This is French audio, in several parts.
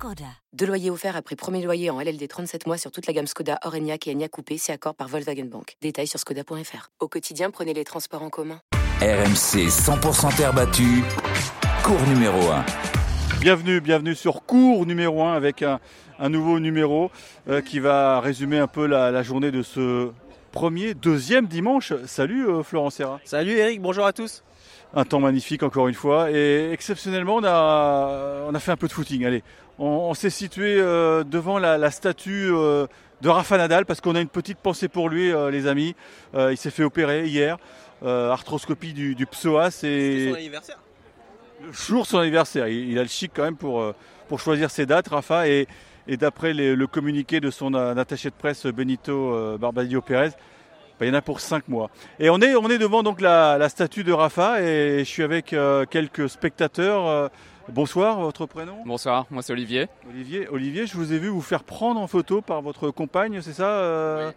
Skoda. Deux loyers offerts après premier loyer en LLD 37 mois sur toute la gamme Skoda, Orenia et Enya Coupé, c'est accord par Volkswagen Bank. Détails sur skoda.fr. Au quotidien, prenez les transports en commun. RMC 100% terre battue, cours numéro 1. Bienvenue, bienvenue sur cours numéro 1 avec un, nouveau numéro euh, qui va résumer un peu la journée de ce premier, deuxième dimanche. Salut euh, Florent Serra. Salut Eric, bonjour à tous. Un temps magnifique encore une fois et exceptionnellement on a, on a fait un peu de footing. Allez, on, s'est situé euh, devant la, statue euh, de Rafa Nadal parce qu'on a une petite pensée pour lui les amis. il s'est fait opérer hier, arthroscopie du, du psoas et son anniversaire. Le jour de son anniversaire. Il, a le chic quand même pour, pour choisir ses dates Rafa et et d'après le communiqué de son attaché de presse Benito euh, Barbadio Pérez, bah, il y en a pour 5 mois. Et on est, on est devant donc la, statue de Rafa et je suis avec euh, quelques spectateurs. Euh, bonsoir, votre prénom Bonsoir, moi c'est Olivier. Olivier. Olivier, je vous ai vu vous faire prendre en photo par votre compagne, c'est ça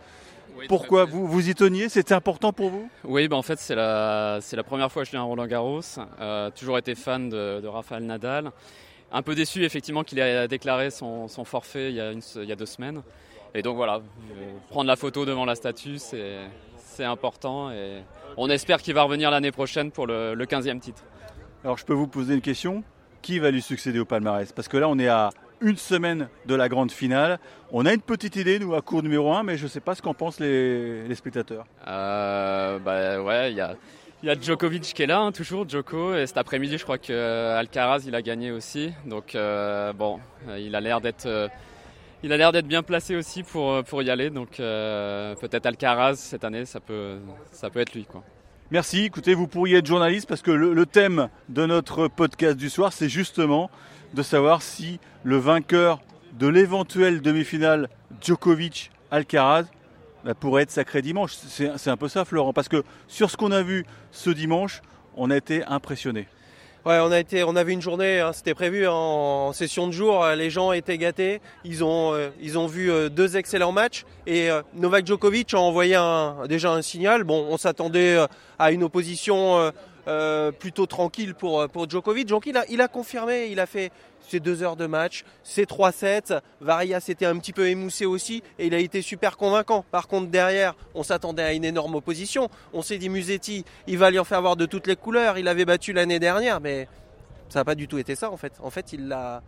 Pourquoi vous, vous y teniez C'était important pour vous? Oui, bah en fait c'est la, la première fois que je viens à Roland Garros. toujours été fan de, de Rafael Nadal. Un peu déçu effectivement qu'il ait déclaré son, forfait il y, a il y, a deux semaines. Et donc voilà, prendre la photo devant la statue, c'est important. Et on espère qu'il va revenir l'année prochaine pour le, 15e titre. Alors je peux vous poser une question? Qui va lui succéder au palmarès? Parce que là on est à une semaine de la grande finale. On a une petite idée, nous, à cours numéro 1, mais je ne sais pas ce qu'en pensent les, spectateurs. Euh, bah ouais, il y a Djokovic qui est là, hein, toujours Djoko. Et cet après-midi, je crois que euh, Alcaraz, il a gagné aussi. Donc euh, bon, il a l'air d'être, il a l'air d'être bien placé aussi pour pour y aller. Donc peut-être Alcaraz cette année, ça peut, ça peut être lui, quoi. Merci. Écoutez, vous pourriez être journaliste parce que le, thème de notre podcast du soir, c'est justement de savoir si le vainqueur de l'éventuelle demi-finale Djokovic-Alcaraz pourrait être sacré dimanche. C'est un peu ça, Florent, parce que sur ce qu'on a vu ce dimanche, on a été impressionné. Ouais, on a été, on avait une journée, hein, c'était prévu en, session de jour. Les gens étaient gâtés. Ils ont, euh, ils ont vu euh, deux excellents matchs et euh, Novak Djokovic a envoyé un, déjà un signal. Bon, on s'attendait à une opposition plutôt tranquille pour pour Djokovic. Donc il a, confirmé, il a fait ses deux heures de match, ses trois sets. Varia s'était un petit peu émoussé aussi et il a été super convaincant. Par contre, derrière, on s'attendait à une énorme opposition. On s'est dit Musetti, il va lui en faire voir de toutes les couleurs. Il avait battu l'année dernière, mais ça n'a pas du tout été ça en fait. En fait, il l'a.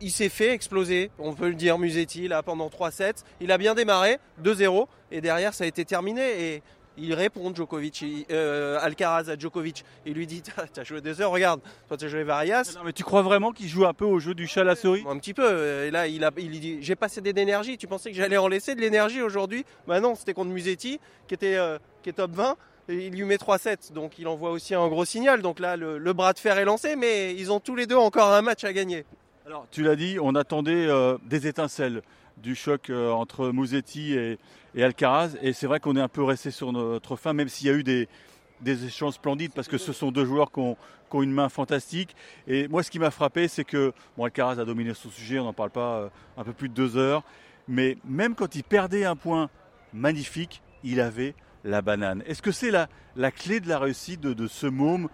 il s'est fait exploser, on peut le dire, Musetti, là, pendant 3 sets. Il a bien démarré, 2-0, et derrière, ça a été terminé. Il répond Djokovic, euh, Alcaraz à Djokovic. Il lui dit T'as joué deux heures, regarde, toi tu as joué Varias. Non, mais tu crois vraiment qu'il joue un peu au jeu du chat à la souris Un petit peu. Et là, il, a, il dit J'ai passé d'énergie. Tu pensais que j'allais en laisser de l'énergie aujourd'hui? Bah non, c'était contre Musetti, qui, était, euh, qui est top 20. Et il lui met 3-7, donc il envoie aussi un gros signal. Donc là, le, bras de fer est lancé, mais ils ont tous les deux encore un match à gagner. Alors, tu l'as dit, on attendait euh, des étincelles du choc entre Musetti et, Alcaraz. Et c'est vrai qu'on est un peu resté sur notre fin, même s'il y a eu des, des échanges splendides, parce que ce sont deux joueurs qui ont, une main fantastique. Et moi, ce qui m'a frappé, c'est que bon, Alcaraz a dominé son sujet, on n'en parle pas euh, un peu plus de deux heures. Mais même quand il perdait un point magnifique, il avait la banane. Est-ce que c'est la, la clé de la réussite de, ce môme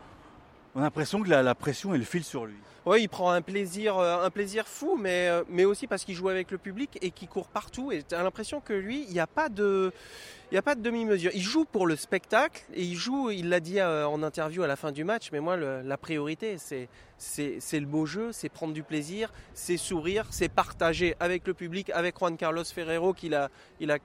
On a l'impression que la, la pression, elle file sur lui. Oui, il prend un plaisir, euh, un plaisir fou, mais, euh, mais aussi parce qu'il joue avec le public et qu'il court partout. Et tu as l'impression que lui, il n'y a pas de, de demi-mesure. Il joue pour le spectacle et il joue, il l'a dit euh, en interview à la fin du match, mais moi, la priorité, c'est, c'est, le beau jeu, c'est prendre du plaisir, c'est sourire, c'est partager avec le public, avec Juan Carlos Ferrero, qu'il a, il a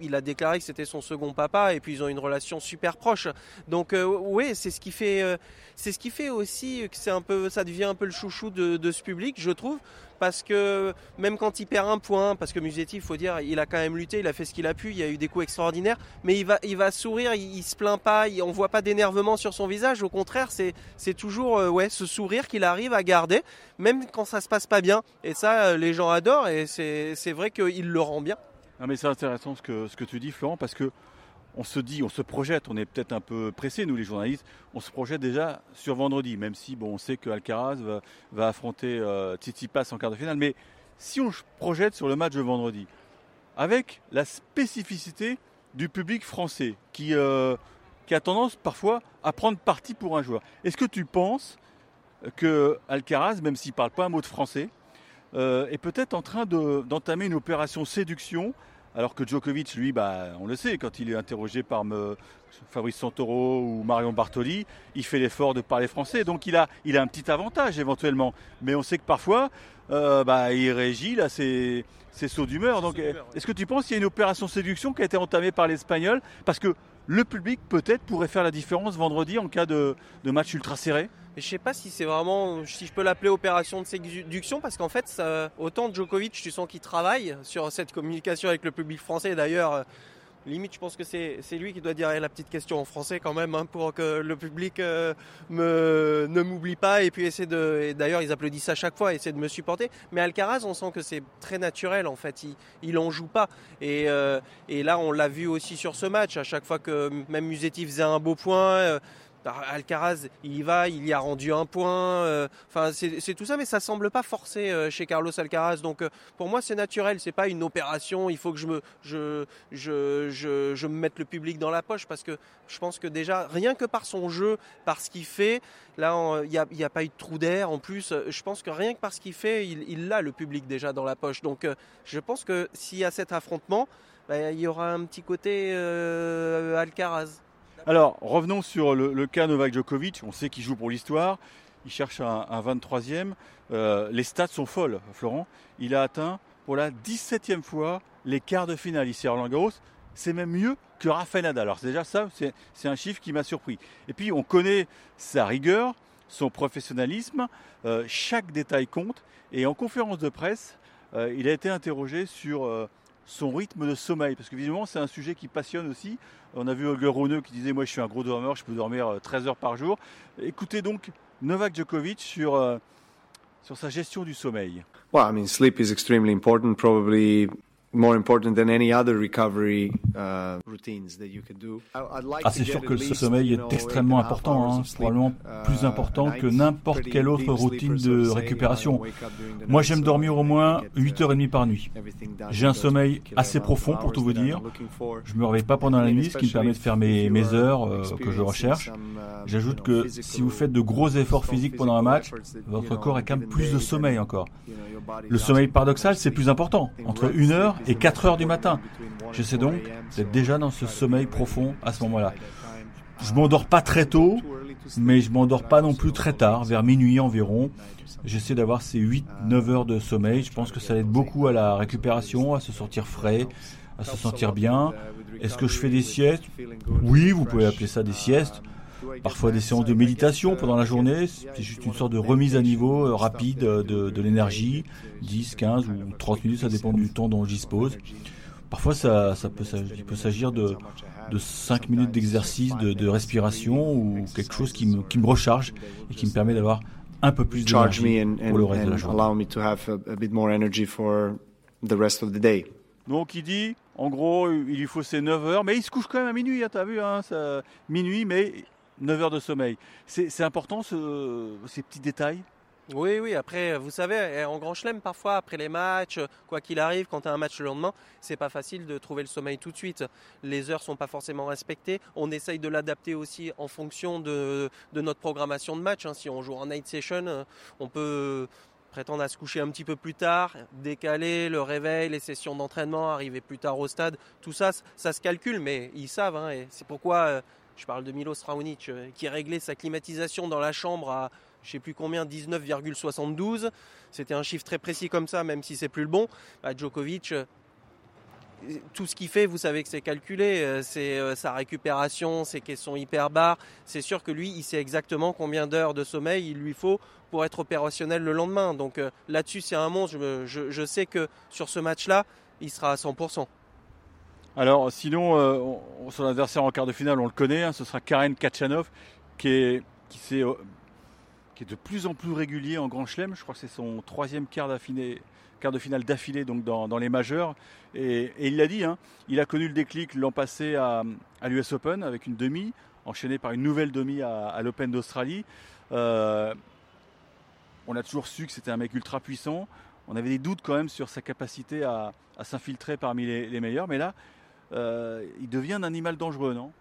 il a déclaré que c'était son second papa et puis ils ont une relation super proche. Donc euh, oui, c'est ce qui fait, euh, c'est ce qui fait aussi que c'est un peu, ça devient un peu le chouchou de, ce public, je trouve, parce que même quand il perd un point, parce que Musetti, il faut dire, il a quand même lutté, il a fait ce qu'il a pu, il y a eu des coups extraordinaires, mais il va, il va sourire, il, se plaint pas, on voit pas d'énervement sur son visage. Au contraire, c'est, c'est toujours euh, ouais ce sourire qu'il arrive à garder, même quand ça se passe pas bien. Et ça, les gens adorent et c'est, c'est vrai qu'il le rend bien. Mais c'est intéressant ce que, ce que tu dis, Florent, parce que on se dit, on se projette, on est peut-être un peu pressé, nous les journalistes, on se projette déjà sur vendredi, même si bon, on sait que Alcaraz va, affronter euh, Tsitsipas en quart de finale. Mais si on se projette sur le match de vendredi, avec la spécificité du public français qui, euh, qui a tendance parfois à prendre parti pour un joueur, est-ce que tu penses que Alcaraz, même s'il ne parle pas un mot de français, euh, est peut-être en train d'entamer une opération séduction alors que Djokovic, lui, bah, on le sait, quand il est interrogé par me, Fabrice Santoro ou Marion Bartoli, il fait l'effort de parler français. Donc il a, il a un petit avantage éventuellement. Mais on sait que parfois, euh, bah, il régit là, ses, sauts d'humeur. Donc est-ce que tu penses qu'il y a une opération séduction qui a été entamée par l'Espagnol? Parce que le public peut-être pourrait faire la différence vendredi en cas de, match ultra serré? Je sais pas si c'est vraiment, si je peux l'appeler opération de séduction, parce qu'en fait, autant Djokovic, tu sens qu'il travaille sur cette communication avec le public français. D'ailleurs, limite, je pense que c'est lui qui doit dire la petite question en français quand même, hein, pour que le public euh, me, ne m'oublie pas. Et puis essaie de. D'ailleurs, ils applaudissent à chaque fois, essaie de me supporter. Mais Alcaraz, on sent que c'est très naturel en fait. Il, il en joue pas. Et, euh, et là, on l'a vu aussi sur ce match. À chaque fois que même Musetti faisait un beau point Alcaraz, il y va, il y a rendu un point. Euh, enfin, c'est tout ça, mais ça semble pas forcé euh, chez Carlos Alcaraz. Donc, euh, pour moi, c'est naturel. C'est pas une opération. Il faut que je me, je, je, je, me mette le public dans la poche parce que je pense que déjà, rien que par son jeu, par ce qu'il fait, là, il n'y a, a, pas eu de trou d'air. En plus, je pense que rien que par ce qu'il fait, il, a le public déjà dans la poche. Donc, je pense que s'il y a cet affrontement, bah, il y aura un petit côté Alcaraz. Alors, revenons sur le, cas Novak Djokovic. On sait qu'il joue pour l'histoire. Il cherche un, 23e. Euh, les stats sont folles, Florent. Il a atteint pour la 17e fois les quarts de finale ici à Roland. C'est même mieux que Rafael Nadal. Alors, déjà ça, c'est un chiffre qui m'a surpris. Et puis, on connaît sa rigueur, son professionnalisme. Euh, chaque détail compte. Et en conférence de presse, euh, il a été interrogé sur son rythme de sommeil. Parce que visiblement, c'est un sujet qui passionne aussi. On a vu Holger Rune qui disait Moi, je suis un gros dormeur, je peux dormir 13 euh, heures par jour. Écoutez donc Novak Djokovic sur, euh, sur sa gestion du sommeil. Well, I mean, sleep is extremely important. Probably ah, c'est sûr que ce sommeil est extrêmement important, hein, probablement uh, plus important que n'importe quelle autre routine de récupération. Moi, j'aime dormir au moins 8h30 par nuit. J'ai un sommeil assez profond, pour tout vous dire. Je me réveille pas pendant la nuit, ce qui me permet de faire mes, mes heures euh, que je recherche. Uh, J'ajoute que si vous faites de gros efforts physiques pendant un match, votre corps a quand même plus de sommeil encore. Le sommeil paradoxal, c'est plus important, entre 1 heure et 4 heures du matin. J'essaie donc d'être déjà dans ce sommeil profond à ce moment-là. Je m'endors pas très tôt, mais je m'endors pas non plus très tard, vers minuit environ. J'essaie d'avoir ces 8-9 heures de sommeil. Je pense que ça aide beaucoup à la récupération, à se sentir frais, à se sentir bien. Est-ce que je fais des siestes? Oui, vous pouvez appeler ça des siestes parfois des séances de méditation pendant la journée. C'est juste une sorte de remise à niveau euh, rapide de, l'énergie, 10, 15 ou 30 minutes, ça dépend du temps dont j'y dispose. Parfois, ça, ça peut, il peut s'agir de, de 5 minutes d'exercice de, respiration ou quelque chose qui me, qui me recharge et qui me permet d'avoir un peu plus d'énergie pour le reste de la journée. Donc il dit, en gros, il lui faut ses 9 heures, mais il se couche quand même à minuit, hein, tu as vu, hein, ça, minuit, mais 9 heures de sommeil. C'est important ce, ces petits détails? Oui, oui, après, vous savez, en grand chelem, parfois, après les matchs, quoi qu'il arrive, quand tu as un match le lendemain, c'est pas facile de trouver le sommeil tout de suite. Les heures sont pas forcément respectées. On essaye de l'adapter aussi en fonction de, notre programmation de match. Hein. Si on joue en night session, on peut prétendre à se coucher un petit peu plus tard, décaler le réveil, les sessions d'entraînement, arriver plus tard au stade. Tout ça, ça se calcule, mais ils savent. Hein, c'est pourquoi euh, je parle de Milos Raonic euh, qui réglait sa climatisation dans la chambre à je sais plus combien, 19,72. C'était un chiffre très précis comme ça, même si c'est plus le bon. Bah, Djokovic, euh, tout ce qu'il fait, vous savez que c'est calculé. Euh, c'est sa récupération, ses caissons hyper bas. C'est sûr que lui, il sait exactement combien d'heures de sommeil il lui faut pour être opérationnel le lendemain. Donc là-dessus, c'est un monstre. je sais que sur ce match-là, il sera à 100%. Alors sinon, euh, son adversaire en quart de finale, on le connaît, hein, ce sera Karen Kachanov, qui est, qui, euh, qui est de plus en plus régulier en Grand Chelem. Je crois que c'est son troisième quart de finale d'affilée donc dans, les majeurs. Et, il l'a dit, hein, il a connu le déclic l'an passé à, l'US Open avec une demi, enchaînée par une nouvelle demi à, l'Open d'Australie. Euh, on a toujours su que c'était un mec ultra puissant. On avait des doutes quand même sur sa capacité à, s'infiltrer parmi les, meilleurs, mais là, euh, il devient un animal dangereux, non?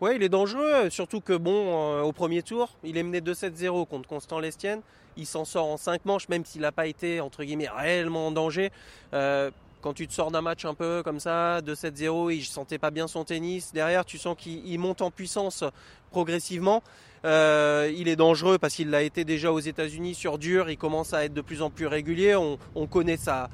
Ouais, il est dangereux, surtout que bon, euh, au premier tour, il est mené 2-7-0 contre Constant Lestienne. Il s'en sort en 5 manches, même s'il n'a pas été, entre guillemets, réellement en danger. Euh, quand tu te sors d'un match un peu comme ça, 2-7-0, il ne sentait pas bien son tennis. Derrière, tu sens qu'il monte en puissance progressivement. Euh, il est dangereux parce qu'il l'a été déjà aux États-Unis sur dur. Il commence à être de plus en plus régulier. On, connaît sa,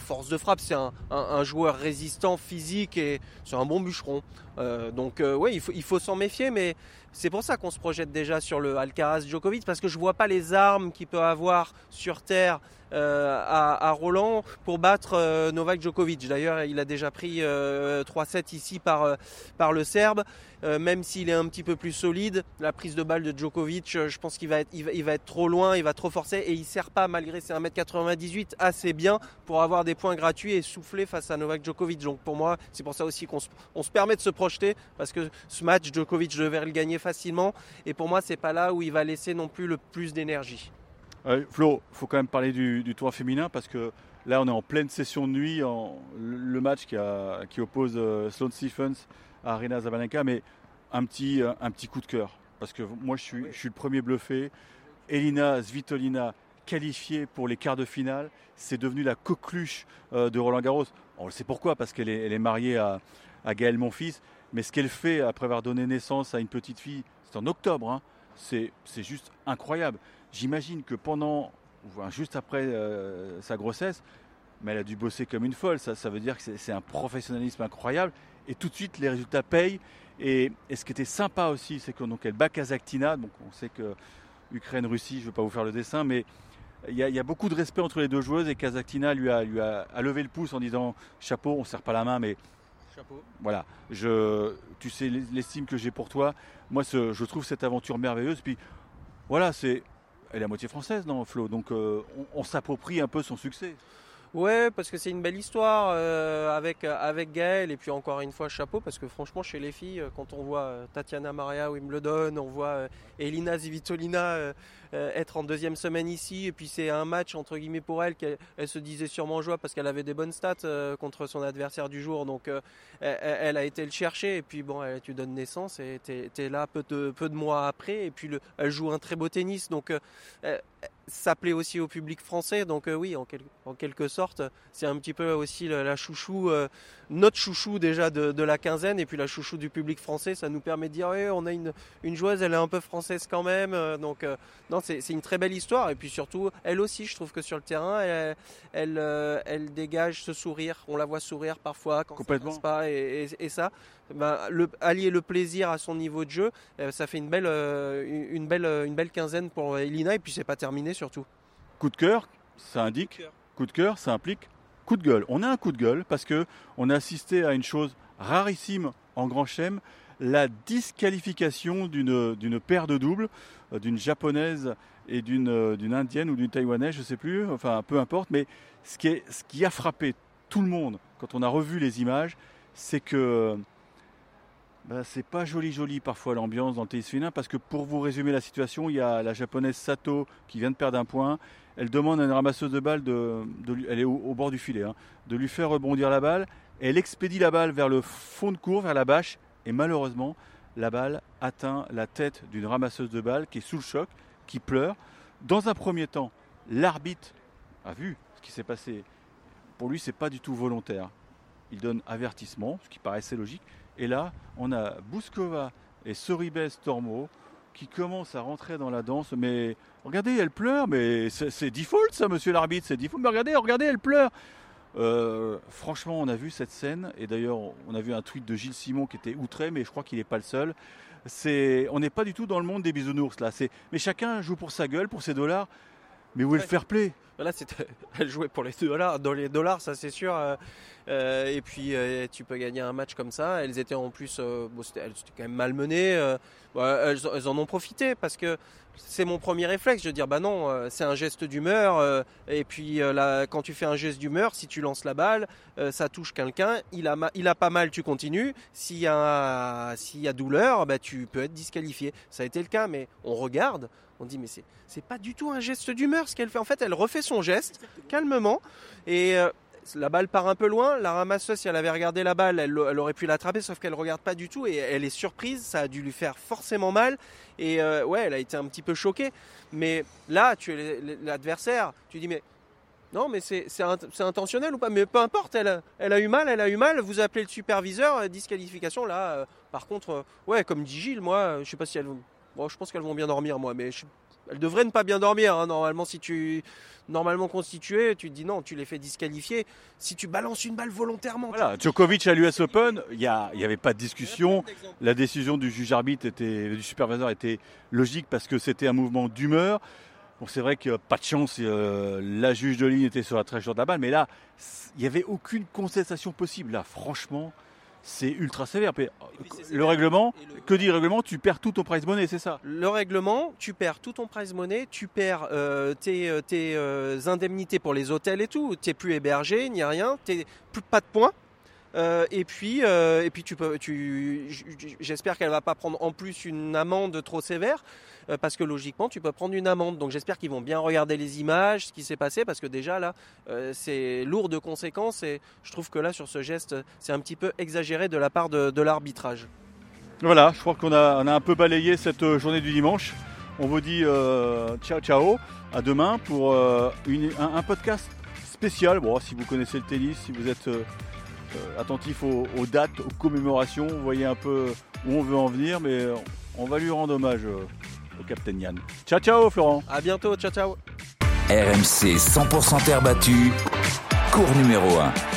force de frappe. C'est un, joueur résistant, physique et c'est un bon bûcheron. Euh, donc, euh, oui, il faut, s'en méfier, mais c'est pour ça qu'on se projette déjà sur le Alcaraz Djokovic parce que je vois pas les armes qu'il peut avoir sur terre à, Roland pour battre Novak Djokovic. D'ailleurs, il a déjà pris 3-7 euh, ici par, par le Serbe. même s'il un petit peu plus solide, la prise de balle de Djokovic, je pense qu'il va être, il va, être trop loin, il va trop forcer et il sert pas malgré ses 1m98 assez bien pour avoir des points gratuits et souffler face à Novak Djokovic. Donc pour moi, c'est pour ça aussi qu'on se, permet de se projeter parce que ce match, Djokovic devait le gagner facilement et pour moi, c'est pas là où il va laisser non plus le plus d'énergie. Flo, il faut quand même parler du, tour féminin parce que là on est en pleine session de nuit, le match qui, oppose euh, Sloane Stephens à Arena Zabalenka, mais un petit, euh, un petit coup de cœur parce que moi je suis, je suis le premier bluffé. Elina Svitolina qualifiée pour les quarts de finale, c'est devenu la coqueluche euh, de Roland Garros. On le sait pourquoi, parce qu'elle est, mariée à, à Gaël Monfils, mais ce qu'elle fait après avoir donné naissance à une petite fille, c'est en octobre, hein, c'est juste incroyable. J'imagine que pendant, juste après euh, sa grossesse, mais elle a dû bosser comme une folle. Ça, ça veut dire que c'est un professionnalisme incroyable. Et tout de suite, les résultats payent. Et, ce qui était sympa aussi, c'est qu'elle bat Kazakhtina. Donc on sait que Ukraine-Russie, je ne vais pas vous faire le dessin, mais il y, a, beaucoup de respect entre les deux joueuses. Et Kazakhtina lui a, lui a, levé le pouce en disant chapeau, on ne serre pas la main, mais Chapeau. Voilà, je, tu sais l'estime que j'ai pour toi. Moi, je trouve cette aventure merveilleuse. Puis voilà, c'est elle est à moitié française, non, Flo? Donc euh, on, s'approprie un peu son succès. Ouais, parce que c'est une belle histoire euh, avec, avec Gaël. Et puis encore une fois, chapeau, parce que franchement, chez les filles, quand on voit euh, Tatiana Maria Wimbledon, on voit Elina Zivitolina euh, être en deuxième semaine ici. Et puis c'est un match entre guillemets pour elle qu'elle elle se disait sûrement joie parce qu'elle avait des bonnes stats euh, contre son adversaire du jour. Donc euh, elle, a été le chercher. Et puis bon, tu donnes naissance et tu es, là peu de, peu de mois après. Et puis le, elle joue un très beau tennis. Donc ça plaît aussi au public français. Donc oui, en, en, quelque sorte, c'est un petit peu aussi la, chouchou, notre chouchou déjà de, la quinzaine et puis la chouchou du public français. Ça nous permet de dire, oui, on a une, une joueuse, elle est un peu française quand même. donc non, c'est une très belle histoire. Et puis surtout, elle aussi, je trouve que sur le terrain, elle, euh, elle, dégage ce sourire. On la voit sourire parfois quand Complètement. ça passe pas. Et, ça, ben, le, allier le plaisir à son niveau de jeu, euh, ça fait une belle, euh, une, belle, une belle quinzaine pour Elina. Et puis c'est pas terminé surtout. Coup de cœur, ça indique. Coup de cœur, ça implique coup de gueule. On a un coup de gueule parce que on a assisté à une chose rarissime en Grand Chelem, la disqualification d'une paire de doubles, euh, d'une japonaise et euh, d'une indienne ou d'une taïwanaise, je ne sais plus, enfin peu importe, mais ce qui, est, ce qui a frappé tout le monde quand on a revu les images, c'est que bah, c'est pas joli joli parfois l'ambiance dans le tennis féminin parce que pour vous résumer la situation, il y a la japonaise Sato qui vient de perdre un point. Elle demande à une ramasseuse de balles de, elle est au, bord du filet, hein, de lui faire rebondir la balle. Elle expédie la balle vers le fond de cours, vers la bâche, et malheureusement, la balle atteint la tête d'une ramasseuse de balles qui est sous le choc, qui pleure. Dans un premier temps, l'arbitre a vu ce qui s'est passé. Pour lui, c'est pas du tout volontaire. Il donne avertissement, ce qui paraissait logique. Et là, on a Bouskova et Soribes Tormo qui commencent à rentrer dans la danse. Mais regardez, elle pleure, mais c'est default ça, monsieur l'arbitre, c'est default. Mais regardez, regardez, elle pleure. Euh, franchement, on a vu cette scène, et d'ailleurs, on a vu un tweet de Gilles Simon qui était outré, mais je crois qu'il n'est pas le seul. C'est, on n'est pas du tout dans le monde des bisounours là. C'est, mais chacun joue pour sa gueule, pour ses dollars. Mais où est le fair play Là, elle jouait pour les dollars, dans les dollars, ça c'est sûr. Euh, et puis tu peux gagner un match comme ça. Elles étaient en plus, bon, c'était, elles étaient quand même malmenées. elles, elles, en ont profité parce que c'est mon premier réflexe, de dire bah non, euh, c'est un geste d'humeur. Euh, et puis euh, là, quand tu fais un geste d'humeur, si tu lances la balle, ça touche quelqu'un, il a, il a pas mal, tu continues. S'il y a, y a douleur, bah, tu peux être disqualifié. Ça a été le cas, mais on regarde, on dit mais c'est, c'est pas du tout un geste d'humeur ce qu'elle fait. En fait, elle refait son geste calmement et la balle part un peu loin. La ramasseuse, si elle avait regardé la balle, elle, aurait pu l'attraper, sauf qu'elle regarde pas du tout et elle est surprise. Ça a dû lui faire forcément mal. Et euh, ouais, elle a été un petit peu choquée. Mais là, tu es l'adversaire. Tu dis, mais non, mais c'est intentionnel ou pas? Mais peu importe, elle, elle, a eu mal, elle a eu mal. Vous appelez le superviseur, euh, disqualification. Là, euh, par contre, ouais, comme dit Gilles, moi, je sais pas si elles vont. Bon, je pense qu'elles vont bien dormir, moi, mais je, elles devraient ne pas bien dormir. Hein. Normalement, si tu normalement constitué, tu te dis non, tu les fais disqualifier. Si tu balances une balle volontairement. Voilà, Djokovic à l'US Open, il n'y avait pas de discussion. La décision du juge arbitre était, du superviseur était logique parce que c'était un mouvement d'humeur. Bon, c'est vrai que pas de chance, euh, la juge de ligne était sur la trajectoire de la balle, mais là, il n'y avait aucune contestation possible. Là, franchement, c'est ultra sévère. Le règlement, que dit le règlement Tu perds tout ton prize money, c'est ça? Le règlement, tu perds tout ton prize money, tu perds euh, tes, euh, euh, indemnités pour les hôtels et tout. Tu n'es plus hébergé, il n'y a rien, tu plus pas de points. et puis, et puis tu peux, tu, j'espère qu'elle va pas prendre en plus une amende trop sévère. Euh, parce que logiquement tu peux prendre une amende. Donc j'espère qu'ils vont bien regarder les images, ce qui s'est passé, parce que déjà là euh, c'est lourd de conséquences et je trouve que là sur ce geste c'est un petit peu exagéré de la part de, l'arbitrage. Voilà, je crois qu'on a, un peu balayé cette euh, journée du dimanche. On vous dit ciao ciao, à demain pour un, podcast spécial. Bon, si vous connaissez le tennis, si vous êtes attentif aux, aux, dates, aux commémorations, vous voyez un peu où on veut en venir, mais on va lui rendre hommage au Captain Yann. Ciao, ciao, Florent. À bientôt, ciao, ciao. RMC 100% terre battue, cours numéro 1.